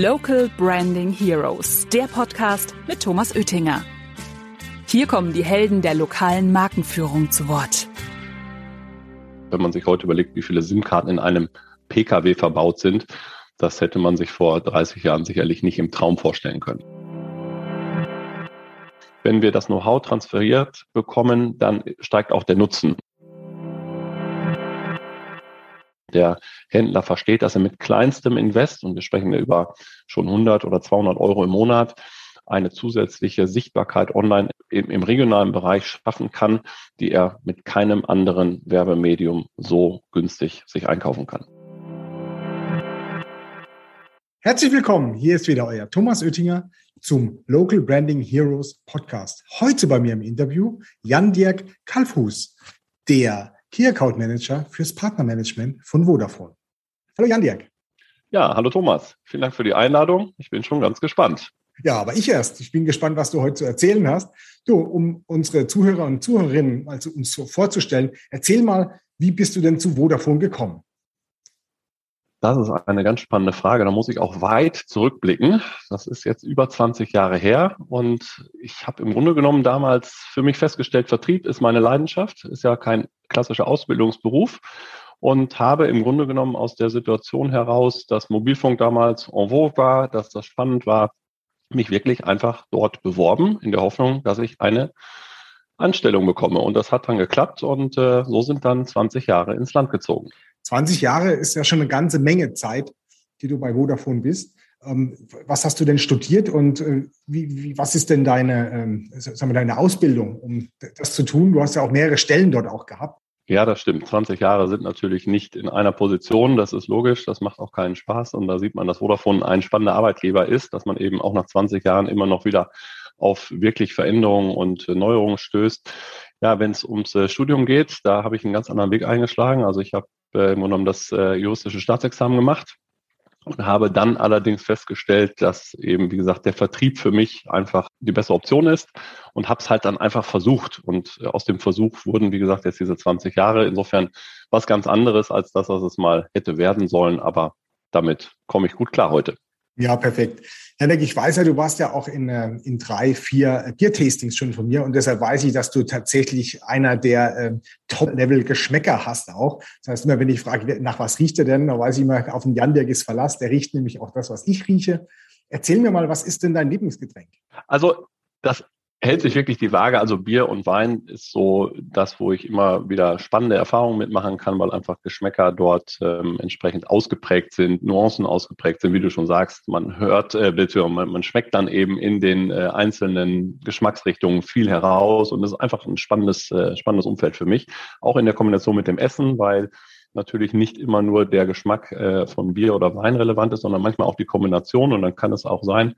Local Branding Heroes, der Podcast mit Thomas Oettinger. Hier kommen die Helden der lokalen Markenführung zu Wort. Wenn man sich heute überlegt, wie viele SIM-Karten in einem Pkw verbaut sind, das hätte man sich vor 30 Jahren sicherlich nicht im Traum vorstellen können. Wenn wir das Know-how transferiert bekommen, dann steigt auch der Nutzen. Der Händler versteht, dass er mit kleinstem Invest, und wir sprechen ja über schon 100 oder 200 Euro im Monat, eine zusätzliche Sichtbarkeit online im, im, regionalen Bereich schaffen kann, die er mit keinem anderen Werbemedium so günstig sich einkaufen kann. Herzlich willkommen. Hier ist wieder euer Thomas Oettinger zum Local Branding Heroes Podcast. Heute bei mir im Interview Jan-Dirk Kalfhus, der Key Account Manager fürs Partnermanagement von Vodafone. Hallo Jan-Dirk. Ja, hallo Thomas. Vielen Dank für die Einladung. Ich bin schon ganz gespannt. Ja, aber ich erst. Ich bin gespannt, was du heute zu erzählen hast. Du, um unsere Zuhörer und Zuhörerinnen also uns vorzustellen, erzähl mal, wie bist du denn zu Vodafone gekommen? Das ist eine ganz spannende Frage. Da muss ich auch weit zurückblicken. Das ist jetzt über 20 Jahre her. Und ich habe im Grunde genommen damals für mich festgestellt, Vertrieb ist meine Leidenschaft, ist ja kein klassischer Ausbildungsberuf. Und habe im Grunde genommen aus der Situation heraus, dass Mobilfunk damals en vogue war, dass das spannend war, mich wirklich einfach dort beworben, in der Hoffnung, dass ich eine Anstellung bekomme. Und das hat dann geklappt und äh, so sind dann 20 Jahre ins Land gezogen. 20 Jahre ist ja schon eine ganze Menge Zeit, die du bei Vodafone bist. Ähm, was hast du denn studiert und äh, wie, wie, was ist denn deine, ähm, sagen wir, deine Ausbildung, um das zu tun? Du hast ja auch mehrere Stellen dort auch gehabt. Ja, das stimmt. 20 Jahre sind natürlich nicht in einer Position. Das ist logisch. Das macht auch keinen Spaß. Und da sieht man, dass Vodafone ein spannender Arbeitgeber ist, dass man eben auch nach 20 Jahren immer noch wieder auf wirklich Veränderungen und Neuerungen stößt. Ja, wenn es ums äh, Studium geht, da habe ich einen ganz anderen Weg eingeschlagen. Also ich habe äh, im Grunde genommen das äh, juristische Staatsexamen gemacht und habe dann allerdings festgestellt, dass eben, wie gesagt, der Vertrieb für mich einfach die bessere Option ist und habe es halt dann einfach versucht. Und äh, aus dem Versuch wurden, wie gesagt, jetzt diese 20 Jahre. Insofern was ganz anderes als das, was es mal hätte werden sollen. Aber damit komme ich gut klar heute. Ja, perfekt. Henrik, ich weiß ja, du warst ja auch in, äh, in drei, vier Bier-Tastings schon von mir und deshalb weiß ich, dass du tatsächlich einer der äh, Top-Level-Geschmäcker hast auch. Das heißt, immer wenn ich frage, nach was riecht er denn, dann weiß ich immer, auf den Jan, der ist Verlass, der riecht nämlich auch das, was ich rieche. Erzähl mir mal, was ist denn dein Lieblingsgetränk? Also das hält sich wirklich die Waage. Also Bier und Wein ist so das, wo ich immer wieder spannende Erfahrungen mitmachen kann, weil einfach Geschmäcker dort ähm, entsprechend ausgeprägt sind, Nuancen ausgeprägt sind, wie du schon sagst. Man hört, äh, man, man schmeckt dann eben in den äh, einzelnen Geschmacksrichtungen viel heraus und das ist einfach ein spannendes, äh, spannendes Umfeld für mich. Auch in der Kombination mit dem Essen, weil natürlich nicht immer nur der Geschmack äh, von Bier oder Wein relevant ist, sondern manchmal auch die Kombination und dann kann es auch sein,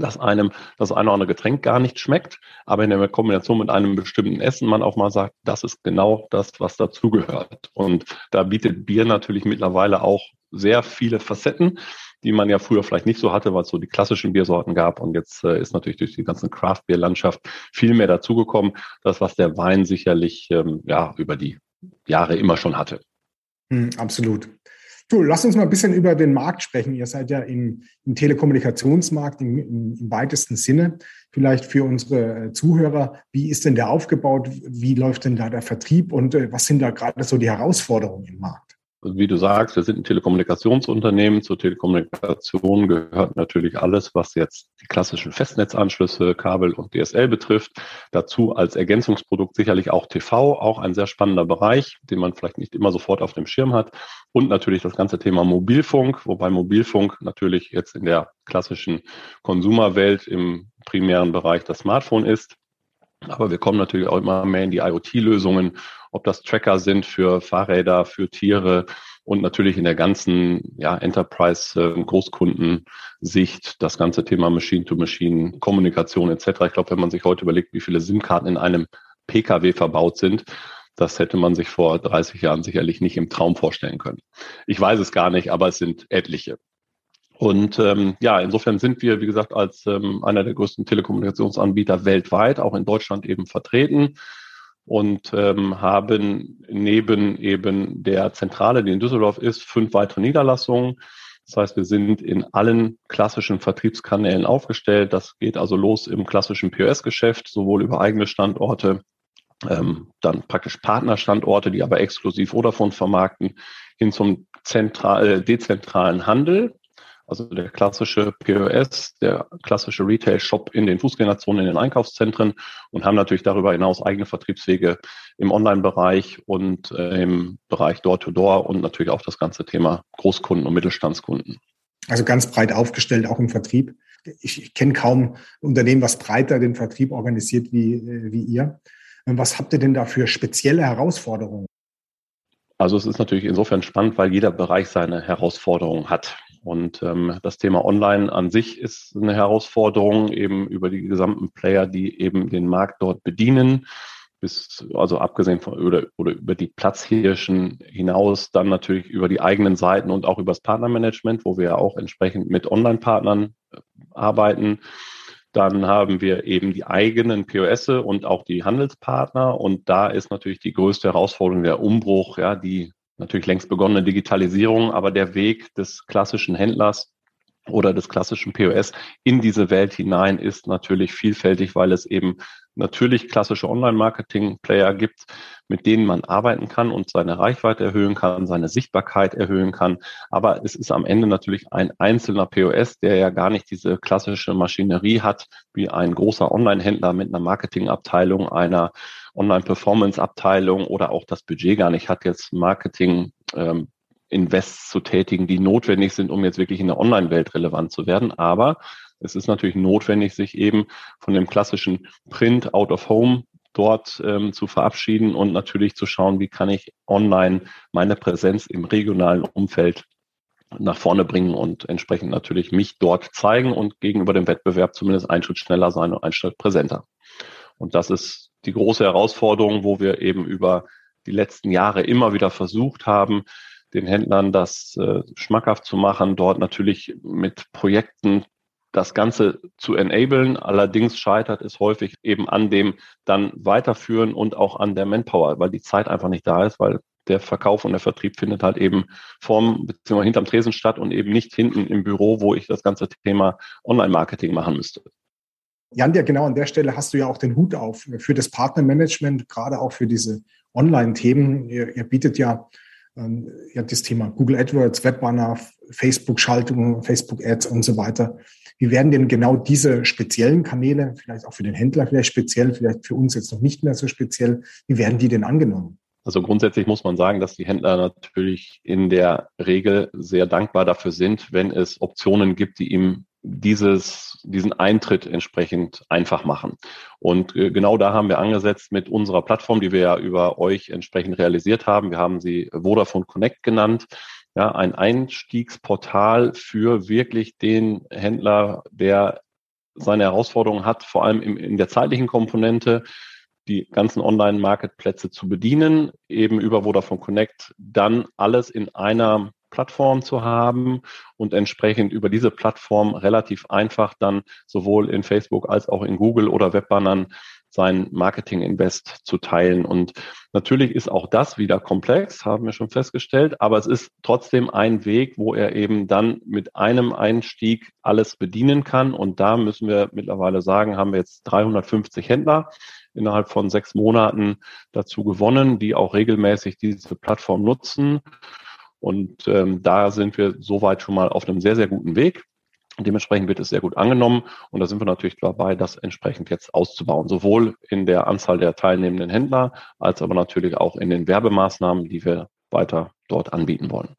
dass einem das eine oder andere Getränk gar nicht schmeckt, aber in der Kombination mit einem bestimmten Essen man auch mal sagt, das ist genau das, was dazugehört. Und da bietet Bier natürlich mittlerweile auch sehr viele Facetten, die man ja früher vielleicht nicht so hatte, weil es so die klassischen Biersorten gab. Und jetzt äh, ist natürlich durch die ganze Craft-Bier-Landschaft viel mehr dazugekommen, das, was der Wein sicherlich ähm, ja über die Jahre immer schon hatte. Hm, absolut. Du, lass uns mal ein bisschen über den Markt sprechen. Ihr seid ja im, im Telekommunikationsmarkt im, im, im, weitesten Sinne. Vielleicht für unsere äh, Zuhörer, wie ist denn der aufgebaut? Wie läuft denn da der Vertrieb und äh, was sind da gerade so die Herausforderungen im Markt? Wie du sagst, wir sind ein Telekommunikationsunternehmen. Zur Telekommunikation gehört natürlich alles, was jetzt die klassischen Festnetzanschlüsse, Kabel und DSL betrifft. Dazu als Ergänzungsprodukt sicherlich auch TV, auch ein sehr spannender Bereich, den man vielleicht nicht immer sofort auf dem Schirm hat. Und natürlich das ganze Thema Mobilfunk, wobei Mobilfunk natürlich jetzt in der klassischen Konsumerwelt im primären Bereich das Smartphone ist. Aber wir kommen natürlich auch immer mehr in die IoT-Lösungen, ob das Tracker sind für Fahrräder, für Tiere und natürlich in der ganzen ja, Enterprise-Großkundensicht das ganze Thema Machine-to-Machine, Kommunikation etc. Ich glaube, wenn man sich heute überlegt, wie viele SIM-Karten in einem Pkw verbaut sind, das hätte man sich vor 30 Jahren sicherlich nicht im Traum vorstellen können. Ich weiß es gar nicht, aber es sind etliche. Und ähm, ja, insofern sind wir, wie gesagt, als ähm, einer der größten Telekommunikationsanbieter weltweit, auch in Deutschland eben vertreten und ähm, haben neben eben der Zentrale, die in Düsseldorf ist, fünf weitere Niederlassungen. Das heißt, wir sind in allen klassischen Vertriebskanälen aufgestellt. Das geht also los im klassischen POS-Geschäft, sowohl über eigene Standorte, ähm, dann praktisch Partnerstandorte, die aber exklusiv Vodafone vermarkten, hin zum zentral, äh, dezentralen Handel. Also der klassische POS, der klassische Retail-Shop in den Fußgängerzonen, in den Einkaufszentren und haben natürlich darüber hinaus eigene Vertriebswege im Online-Bereich und äh, im Bereich Door-to-Door -Door und natürlich auch das ganze Thema Großkunden und Mittelstandskunden. Also ganz breit aufgestellt, auch im Vertrieb. Ich, ich kenne kaum ein Unternehmen, was breiter den Vertrieb organisiert wie, äh, wie ihr. Was habt ihr denn da für spezielle Herausforderungen? Also es ist natürlich insofern spannend, weil jeder Bereich seine Herausforderungen hat. Und ähm, das Thema Online an sich ist eine Herausforderung, eben über die gesamten Player, die eben den Markt dort bedienen, bis, also abgesehen von oder, oder über die Platzhirschen hinaus, dann natürlich über die eigenen Seiten und auch über das Partnermanagement, wo wir ja auch entsprechend mit Online-Partnern äh, arbeiten. Dann haben wir eben die eigenen POS und auch die Handelspartner. Und da ist natürlich die größte Herausforderung der Umbruch, ja, die natürlich längst begonnene Digitalisierung, aber der Weg des klassischen Händlers oder des klassischen POS in diese Welt hinein ist natürlich vielfältig, weil es eben natürlich klassische Online-Marketing-Player gibt, mit denen man arbeiten kann und seine Reichweite erhöhen kann, seine Sichtbarkeit erhöhen kann. Aber es ist am Ende natürlich ein einzelner POS, der ja gar nicht diese klassische Maschinerie hat, wie ein großer Online-Händler mit einer Marketingabteilung, einer Online-Performance-Abteilung oder auch das Budget gar nicht hat, jetzt Marketing ähm, Invests zu tätigen, die notwendig sind, um jetzt wirklich in der Online-Welt relevant zu werden. Aber es ist natürlich notwendig, sich eben von dem klassischen Print out of home dort ähm, zu verabschieden und natürlich zu schauen, wie kann ich online meine Präsenz im regionalen Umfeld nach vorne bringen und entsprechend natürlich mich dort zeigen und gegenüber dem Wettbewerb zumindest einen Schritt schneller sein und einen Schritt präsenter. Und das ist die große Herausforderung, wo wir eben über die letzten Jahre immer wieder versucht haben, den Händlern das äh, schmackhaft zu machen, dort natürlich mit Projekten das Ganze zu enablen. Allerdings scheitert es häufig eben an dem dann weiterführen und auch an der Manpower, weil die Zeit einfach nicht da ist, weil der Verkauf und der Vertrieb findet halt eben vorm bzw. hinterm Tresen statt und eben nicht hinten im Büro, wo ich das ganze Thema Online-Marketing machen müsste. Jan, ja genau an der Stelle hast du ja auch den Hut auf für das Partnermanagement, gerade auch für diese Online-Themen. Ihr, ihr, bietet ja ja, das Thema Google AdWords, Webbanner, Facebook-Schaltungen, Facebook-Ads und so weiter. Wie werden denn genau diese speziellen Kanäle, vielleicht auch für den Händler vielleicht speziell, vielleicht für uns jetzt noch nicht mehr so speziell, wie werden die denn angenommen? Also grundsätzlich muss man sagen, dass die Händler natürlich in der Regel sehr dankbar dafür sind, wenn es Optionen gibt, die ihm dieses, diesen Eintritt entsprechend einfach machen. Und äh, genau da haben wir angesetzt mit unserer Plattform, die wir ja über euch entsprechend realisiert haben. Wir haben sie Vodafone Connect genannt. Ja, ein Einstiegsportal für wirklich den Händler, der seine Herausforderungen hat, vor allem in, in der zeitlichen Komponente, die ganzen Online-Marketplätze zu bedienen, eben über Vodafone Connect, dann alles in einer Plattform zu haben und entsprechend über diese Plattform relativ einfach dann sowohl in Facebook als auch in Google oder Webbannern sein Marketing-Invest zu teilen. Und natürlich ist auch das wieder komplex, haben wir schon festgestellt, aber es ist trotzdem ein Weg, wo er eben dann mit einem Einstieg alles bedienen kann. Und da müssen wir mittlerweile sagen, haben wir jetzt 350 Händler innerhalb von sechs Monaten dazu gewonnen, die auch regelmäßig diese Plattform nutzen. Und ähm, da sind wir soweit schon mal auf einem sehr, sehr guten Weg. Dementsprechend wird es sehr gut angenommen und da sind wir natürlich dabei, das entsprechend jetzt auszubauen, sowohl in der Anzahl der teilnehmenden Händler als aber natürlich auch in den Werbemaßnahmen, die wir weiter dort anbieten wollen.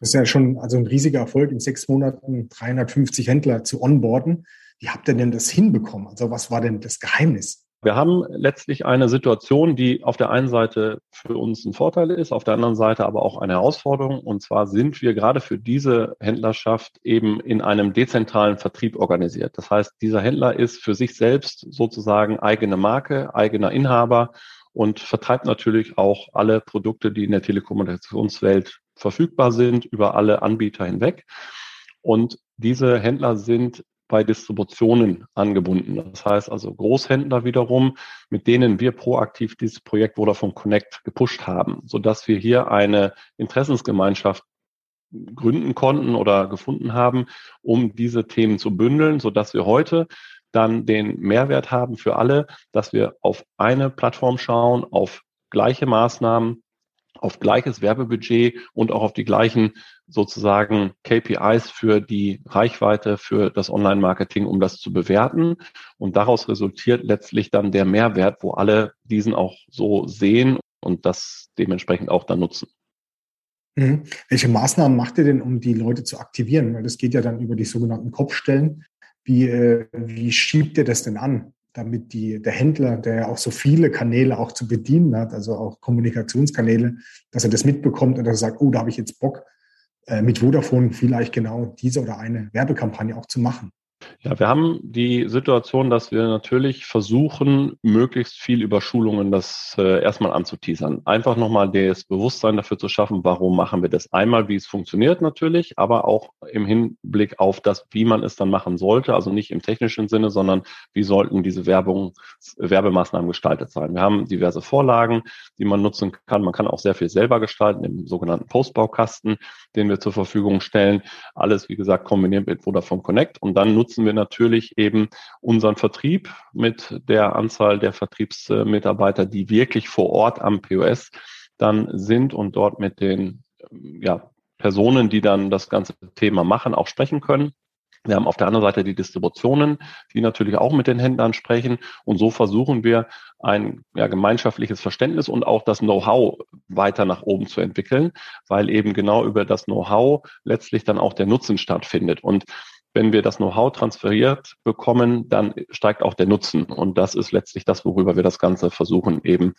Das ist ja schon also ein riesiger Erfolg, in sechs Monaten 350 Händler zu onboarden. Wie habt ihr denn das hinbekommen? Also was war denn das Geheimnis? Wir haben letztlich eine Situation, die auf der einen Seite für uns ein Vorteil ist, auf der anderen Seite aber auch eine Herausforderung. Und zwar sind wir gerade für diese Händlerschaft eben in einem dezentralen Vertrieb organisiert. Das heißt, dieser Händler ist für sich selbst sozusagen eigene Marke, eigener Inhaber und vertreibt natürlich auch alle Produkte, die in der Telekommunikationswelt verfügbar sind, über alle Anbieter hinweg. Und diese Händler sind bei Distributionen angebunden. Das heißt also Großhändler wiederum, mit denen wir proaktiv dieses Projekt Vodafone Connect gepusht haben, sodass wir hier eine Interessensgemeinschaft gründen konnten oder gefunden haben, um diese Themen zu bündeln, so dass wir heute dann den Mehrwert haben für alle, dass wir auf eine Plattform schauen, auf gleiche Maßnahmen, auf gleiches Werbebudget und auch auf die gleichen sozusagen KPIs für die Reichweite, für das Online-Marketing, um das zu bewerten. Und daraus resultiert letztlich dann der Mehrwert, wo alle diesen auch so sehen und das dementsprechend auch dann nutzen. Mhm. Welche Maßnahmen macht ihr denn, um die Leute zu aktivieren? Weil das geht ja dann über die sogenannten Kopfstellen. Wie, äh, wie schiebt ihr das denn an, damit die, der Händler, der ja auch so viele Kanäle auch zu bedienen hat, also auch Kommunikationskanäle, dass er das mitbekommt und dass er sagt, oh, da habe ich jetzt Bock, äh, mit Vodafone vielleicht genau diese oder eine Werbekampagne auch zu machen? Ja, wir haben die Situation, dass wir natürlich versuchen, möglichst viel über Schulungen das äh, erstmal anzuteasern. Einfach nochmal das Bewusstsein dafür zu schaffen, warum machen wir das einmal, wie es funktioniert natürlich, aber auch im Hinblick auf das, wie man es dann machen sollte. Also nicht im technischen Sinne, sondern wie sollten diese Werbung, Werbemaßnahmen gestaltet sein. Wir haben diverse Vorlagen, die man nutzen kann. Man kann auch sehr viel selber gestalten im sogenannten Postbaukasten, den wir zur Verfügung stellen. Alles, wie gesagt, kombiniert mit Vodafone Connect und dann nutzen wir natürlich eben unseren Vertrieb mit der Anzahl der Vertriebsmitarbeiter, die wirklich vor Ort am POS dann sind und dort mit den ja, Personen, die dann das ganze Thema machen, auch sprechen können. Wir haben auf der anderen Seite die Distributionen, die natürlich auch mit den Händlern sprechen. Und so versuchen wir ein ja, gemeinschaftliches Verständnis und auch das Know-how weiter nach oben zu entwickeln, weil eben genau über das Know-how letztlich dann auch der Nutzen stattfindet. Und wenn wir das Know-how transferiert bekommen, dann steigt auch der Nutzen. Und das ist letztlich das, worüber wir das Ganze versuchen, eben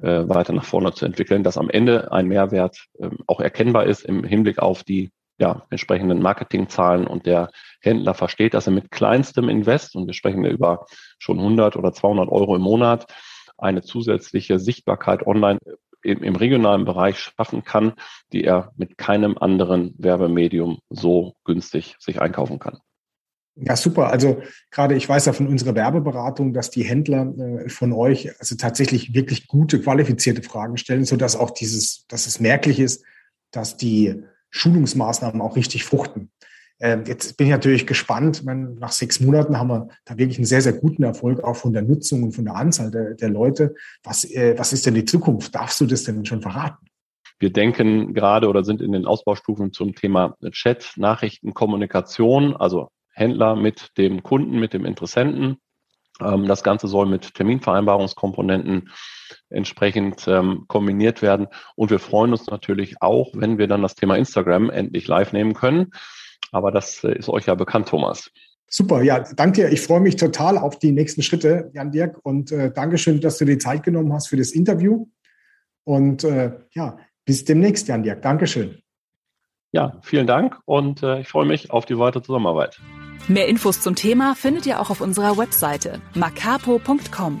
äh, weiter nach vorne zu entwickeln, dass am Ende ein Mehrwert äh, auch erkennbar ist im Hinblick auf die ja, entsprechenden Marketingzahlen und der Händler versteht, dass er mit kleinstem Invest, und wir sprechen über schon 100 oder 200 Euro im Monat, eine zusätzliche Sichtbarkeit online im, im regionalen Bereich schaffen kann, die er mit keinem anderen Werbemedium so günstig sich einkaufen kann. Ja, super. Also gerade ich weiß ja von unserer Werbeberatung, dass die Händler äh, von euch also tatsächlich wirklich gute, qualifizierte Fragen stellen, so dass auch dieses, dass es merklich ist, dass die Schulungsmaßnahmen auch richtig fruchten. Ähm, jetzt bin ich natürlich gespannt. Nach sechs Monaten haben wir da wirklich einen sehr, sehr guten Erfolg auch von der Nutzung und von der Anzahl der, der Leute. Was, äh, was ist denn die Zukunft? Darfst du das denn schon verraten? Wir denken gerade oder sind in den Ausbaustufen zum Thema Chat, Nachrichten, Kommunikation, also Händler mit dem Kunden, mit dem Interessenten. Ähm, das Ganze soll mit Terminvereinbarungskomponenten entsprechend ähm, kombiniert werden. Und wir freuen uns natürlich auch, wenn wir dann das Thema Instagram endlich live nehmen können. Aber das äh, ist euch ja bekannt, Thomas. Super, ja, danke. Ich freue mich total auf die nächsten Schritte, Jan Dirk. Und äh, Dankeschön, dass du dir Zeit genommen hast für das Interview. Und äh, ja, bis demnächst, Jan Dirk. Dankeschön. Ja, vielen Dank und äh, ich freue mich auf die weitere Zusammenarbeit. Mehr Infos zum Thema findet ihr auch auf unserer Webseite macapo.com.